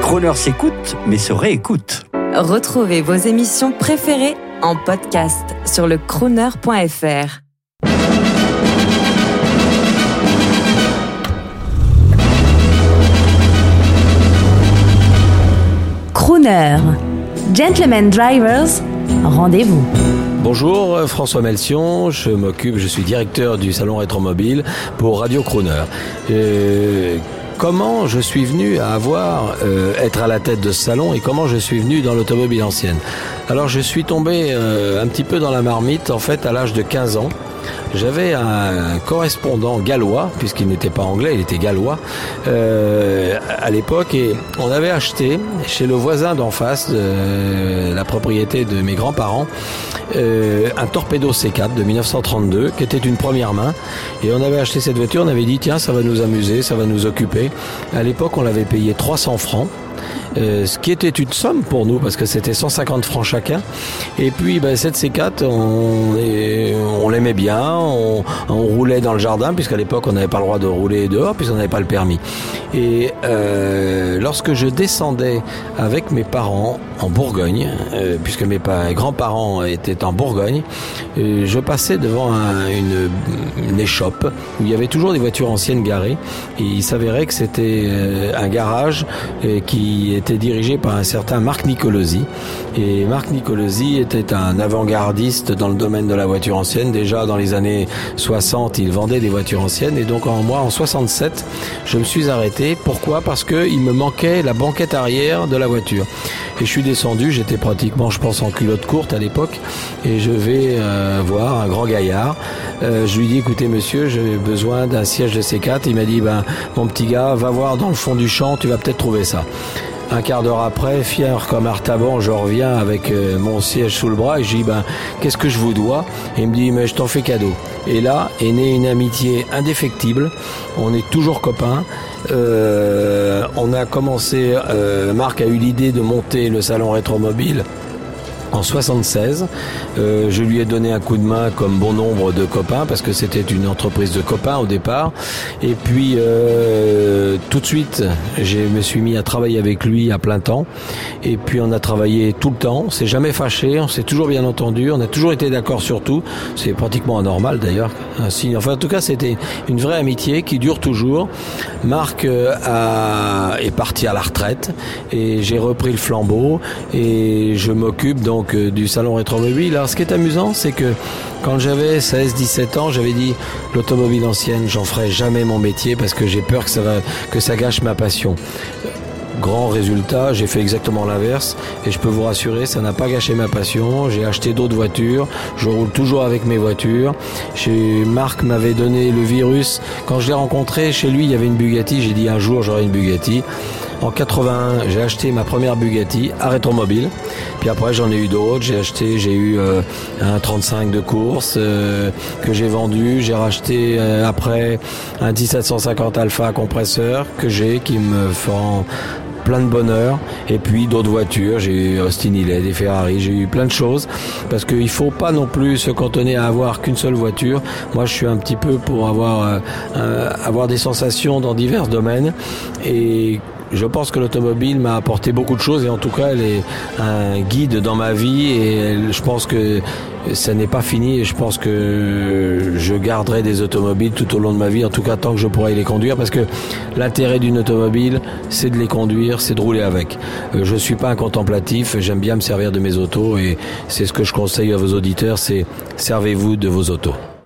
Croner s'écoute, mais se réécoute. Retrouvez vos émissions préférées en podcast sur le crooner.fr. Crooner. Gentlemen Drivers, rendez-vous. Bonjour, euh, François Melsion, je m'occupe, je suis directeur du salon Rétromobile pour Radio Crooner. Euh, comment je suis venu à avoir, euh, être à la tête de ce salon et comment je suis venu dans l'automobile ancienne Alors je suis tombé euh, un petit peu dans la marmite en fait à l'âge de 15 ans. J'avais un correspondant gallois, puisqu'il n'était pas anglais, il était gallois, euh, à l'époque, et on avait acheté chez le voisin d'en face la propriété de mes grands-parents euh, un Torpedo C4 de 1932, qui était une première main, et on avait acheté cette voiture, on avait dit tiens, ça va nous amuser, ça va nous occuper. À l'époque, on l'avait payé 300 francs. Euh, ce qui était une somme pour nous parce que c'était 150 francs chacun. Et puis ben, cette C4, on, on l'aimait bien, on, on roulait dans le jardin puisqu'à l'époque on n'avait pas le droit de rouler dehors puisqu'on n'avait pas le permis. Et euh, lorsque je descendais avec mes parents en Bourgogne, euh, puisque mes pa- grands-parents étaient en Bourgogne, je passais devant un- une, une échoppe où il y avait toujours des voitures anciennes garées. Et il s'avérait que c'était un garage euh, qui était dirigé par un certain Marc Nicolosi. Et Marc Nicolosi était un avant-gardiste dans le domaine de la voiture ancienne. Déjà dans les années 60, il vendait des voitures anciennes. Et donc en moi, en 67, je me suis arrêté. Pourquoi? Parce que il me manquait la banquette arrière de la voiture. Et je suis descendu, j'étais pratiquement, je pense, en culotte courte à l'époque. Et je vais euh, voir un grand gaillard. Euh, je lui dis, écoutez monsieur, j'ai besoin d'un siège de C4. Il m'a dit, ben, mon petit gars, va voir dans le fond du champ, tu vas peut-être trouver ça. Un quart d'heure après, fier comme Artaban, je reviens avec euh, mon siège sous le bras et je dis ben qu'est-ce que je vous dois? Il me dit mais je t'en fais cadeau. Et là est née une amitié indéfectible. On est toujours copains. Euh, on a commencé, euh, Marc a eu l'idée de monter le salon rétromobile en 76. Euh, je lui ai donné un coup de main comme bon nombre de copains parce que c'était une entreprise de copains au départ. Et puis tout de suite, je me suis mis à travailler avec lui à plein temps. Et puis on a travaillé tout le temps. On s'est jamais fâché, on s'est toujours bien entendu, on a toujours été d'accord sur tout. C'est pratiquement anormal d'ailleurs. Enfin en tout cas, c'était une vraie amitié qui dure toujours. Marc euh, est parti à la retraite et j'ai repris le flambeau et je m'occupe donc euh, du salon rétromobile. Alors ce qui est amusant, c'est que quand j'avais 16-17 ans, j'avais dit l'automobile ancienne, j'en ferai jamais mon métier parce que j'ai peur que ça va que ça gâche ma passion. Grand résultat, j'ai fait exactement l'inverse et je peux vous rassurer, ça n'a pas gâché ma passion. J'ai acheté d'autres voitures, je roule toujours avec mes voitures. Chez Marc m'avait donné le virus. Quand je l'ai rencontré, chez lui, il y avait une Bugatti. J'ai dit un jour j'aurai une Bugatti. En 81, j'ai acheté ma première Bugatti à Rétromobile. Puis après, j'en ai eu d'autres. J'ai acheté, j'ai eu euh, un 35 de course euh, que j'ai vendu. J'ai racheté euh, après un 1750 Alpha compresseur que j'ai qui me font plein de bonheur et puis d'autres voitures j'ai eu Austin Hillet, des Ferrari j'ai eu plein de choses parce qu'il faut pas non plus se cantonner à avoir qu'une seule voiture moi je suis un petit peu pour avoir euh, avoir des sensations dans divers domaines et je pense que l'automobile m'a apporté beaucoup de choses et en tout cas elle est un guide dans ma vie et je pense que ça n'est pas fini et je pense que je garderai des automobiles tout au long de ma vie, en tout cas tant que je pourrai les conduire parce que l'intérêt d'une automobile c'est de les conduire, c'est de rouler avec. Euh, je suis pas un contemplatif, j'aime bien me servir de mes autos et c'est ce que je conseille à vos auditeurs, c'est servez-vous de vos autos.